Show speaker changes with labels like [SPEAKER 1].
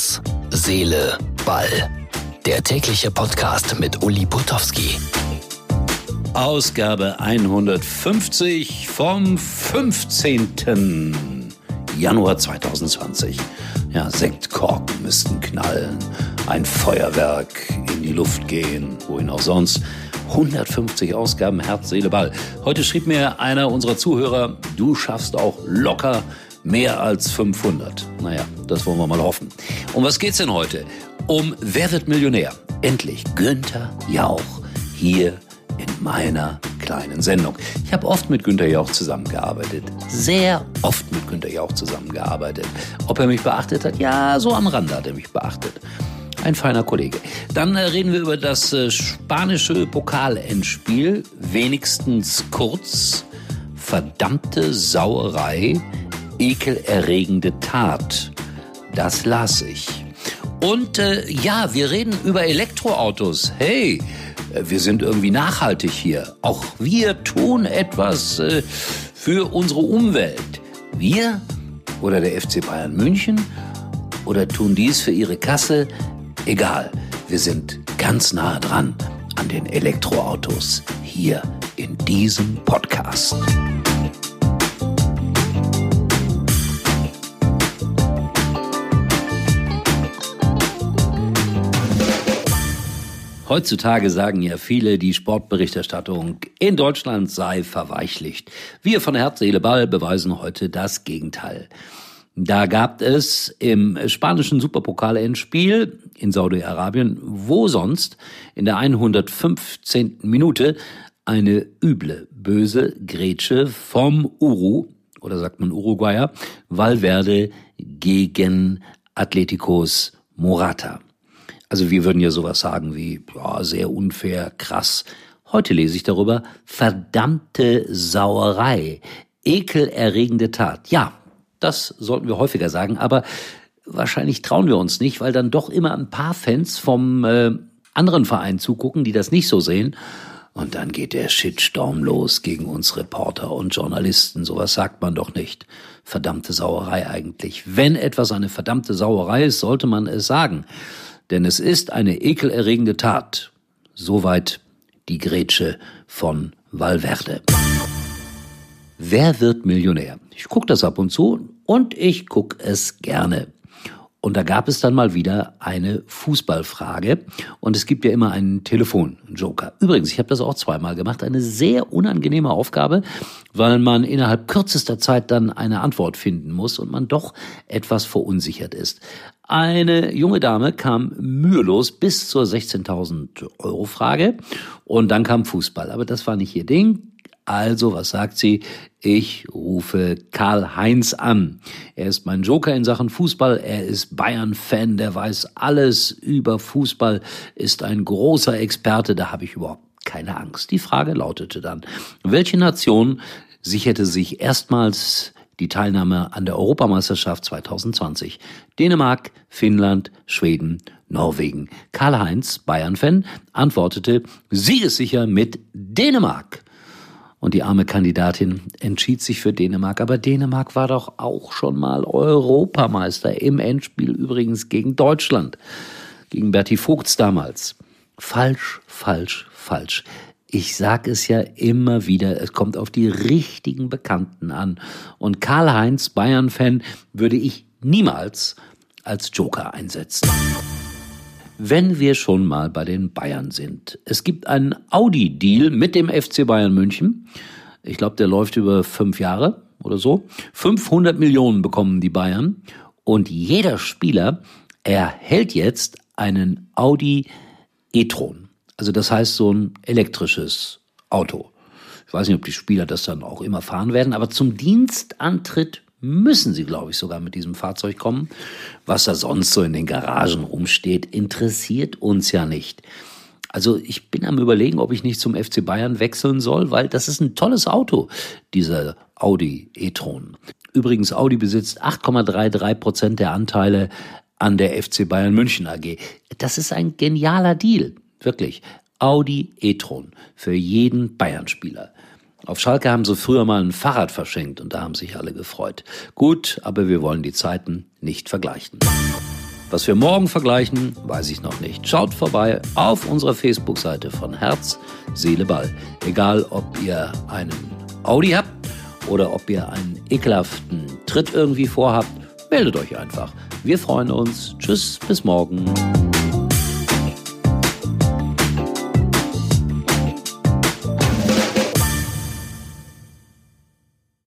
[SPEAKER 1] Herz, Seele, Ball. Der tägliche Podcast mit Uli Putowski.
[SPEAKER 2] Ausgabe 150 vom 15. Januar 2020. Ja, Sektkorken müssten knallen, ein Feuerwerk in die Luft gehen, wohin auch sonst. 150 Ausgaben Herz, Seele, Ball. Heute schrieb mir einer unserer Zuhörer, du schaffst auch locker mehr als 500. Naja, das wollen wir mal hoffen. Um was geht's denn heute? Um Wer wird Millionär? Endlich Günther Jauch hier in meiner kleinen Sendung. Ich habe oft mit Günther Jauch zusammengearbeitet. Sehr oft mit Günther Jauch zusammengearbeitet. Ob er mich beachtet hat? Ja, so am Rande hat er mich beachtet. Ein feiner Kollege. Dann äh, reden wir über das äh, spanische Pokalendspiel. Wenigstens kurz. Verdammte Sauerei ekelerregende Tat. Das las ich. Und äh, ja, wir reden über Elektroautos. Hey, äh, wir sind irgendwie nachhaltig hier. Auch wir tun etwas äh, für unsere Umwelt. Wir oder der FC Bayern München oder tun dies für ihre Kasse? Egal, wir sind ganz nah dran an den Elektroautos hier in diesem Podcast. Heutzutage sagen ja viele, die Sportberichterstattung in Deutschland sei verweichlicht. Wir von Herz, Seele, Ball beweisen heute das Gegenteil. Da gab es im spanischen Superpokal-Endspiel in Saudi-Arabien, wo sonst, in der 115. Minute eine üble, böse Grätsche vom Uru, oder sagt man Uruguayer, Valverde gegen Atleticos Morata. Also wir würden ja sowas sagen wie, ja, sehr unfair, krass. Heute lese ich darüber, verdammte Sauerei, ekelerregende Tat. Ja, das sollten wir häufiger sagen, aber wahrscheinlich trauen wir uns nicht, weil dann doch immer ein paar Fans vom äh, anderen Verein zugucken, die das nicht so sehen. Und dann geht der Shitstorm los gegen uns Reporter und Journalisten. Sowas sagt man doch nicht. Verdammte Sauerei eigentlich. Wenn etwas eine verdammte Sauerei ist, sollte man es sagen denn es ist eine ekelerregende Tat. Soweit die Grätsche von Valverde. Wer wird Millionär? Ich gucke das ab und zu und ich gucke es gerne. Und da gab es dann mal wieder eine Fußballfrage. Und es gibt ja immer einen Telefonjoker. Übrigens, ich habe das auch zweimal gemacht. Eine sehr unangenehme Aufgabe, weil man innerhalb kürzester Zeit dann eine Antwort finden muss und man doch etwas verunsichert ist. Eine junge Dame kam mühelos bis zur 16.000 Euro Frage und dann kam Fußball. Aber das war nicht ihr Ding. Also, was sagt sie? Ich rufe Karl Heinz an. Er ist mein Joker in Sachen Fußball. Er ist Bayern-Fan. Der weiß alles über Fußball, ist ein großer Experte. Da habe ich überhaupt keine Angst. Die Frage lautete dann, welche Nation sicherte sich erstmals die Teilnahme an der Europameisterschaft 2020. Dänemark, Finnland, Schweden, Norwegen. Karl-Heinz, Bayern-Fan, antwortete, sie ist sicher mit Dänemark. Und die arme Kandidatin entschied sich für Dänemark. Aber Dänemark war doch auch schon mal Europameister im Endspiel übrigens gegen Deutschland. Gegen Berti Vogts damals. Falsch, falsch, falsch. Ich sag es ja immer wieder, es kommt auf die richtigen Bekannten an. Und Karl-Heinz, Bayern-Fan, würde ich niemals als Joker einsetzen. Wenn wir schon mal bei den Bayern sind. Es gibt einen Audi-Deal mit dem FC Bayern München. Ich glaube, der läuft über fünf Jahre oder so. 500 Millionen bekommen die Bayern. Und jeder Spieler erhält jetzt einen Audi e-tron. Also das heißt so ein elektrisches Auto. Ich weiß nicht, ob die Spieler das dann auch immer fahren werden, aber zum Dienstantritt müssen sie, glaube ich, sogar mit diesem Fahrzeug kommen. Was da sonst so in den Garagen rumsteht, interessiert uns ja nicht. Also ich bin am überlegen, ob ich nicht zum FC Bayern wechseln soll, weil das ist ein tolles Auto, dieser Audi e-tron. Übrigens, Audi besitzt 8,33 Prozent der Anteile an der FC Bayern München AG. Das ist ein genialer Deal, wirklich. Audi e-tron für jeden Bayern-Spieler. Auf Schalke haben sie früher mal ein Fahrrad verschenkt und da haben sich alle gefreut. Gut, aber wir wollen die Zeiten nicht vergleichen. Was wir morgen vergleichen, weiß ich noch nicht. Schaut vorbei auf unserer Facebook-Seite von Herz, Seele, Ball. Egal, ob ihr einen Audi habt oder ob ihr einen ekelhaften Tritt irgendwie vorhabt, meldet euch einfach. Wir freuen uns. Tschüss, bis morgen.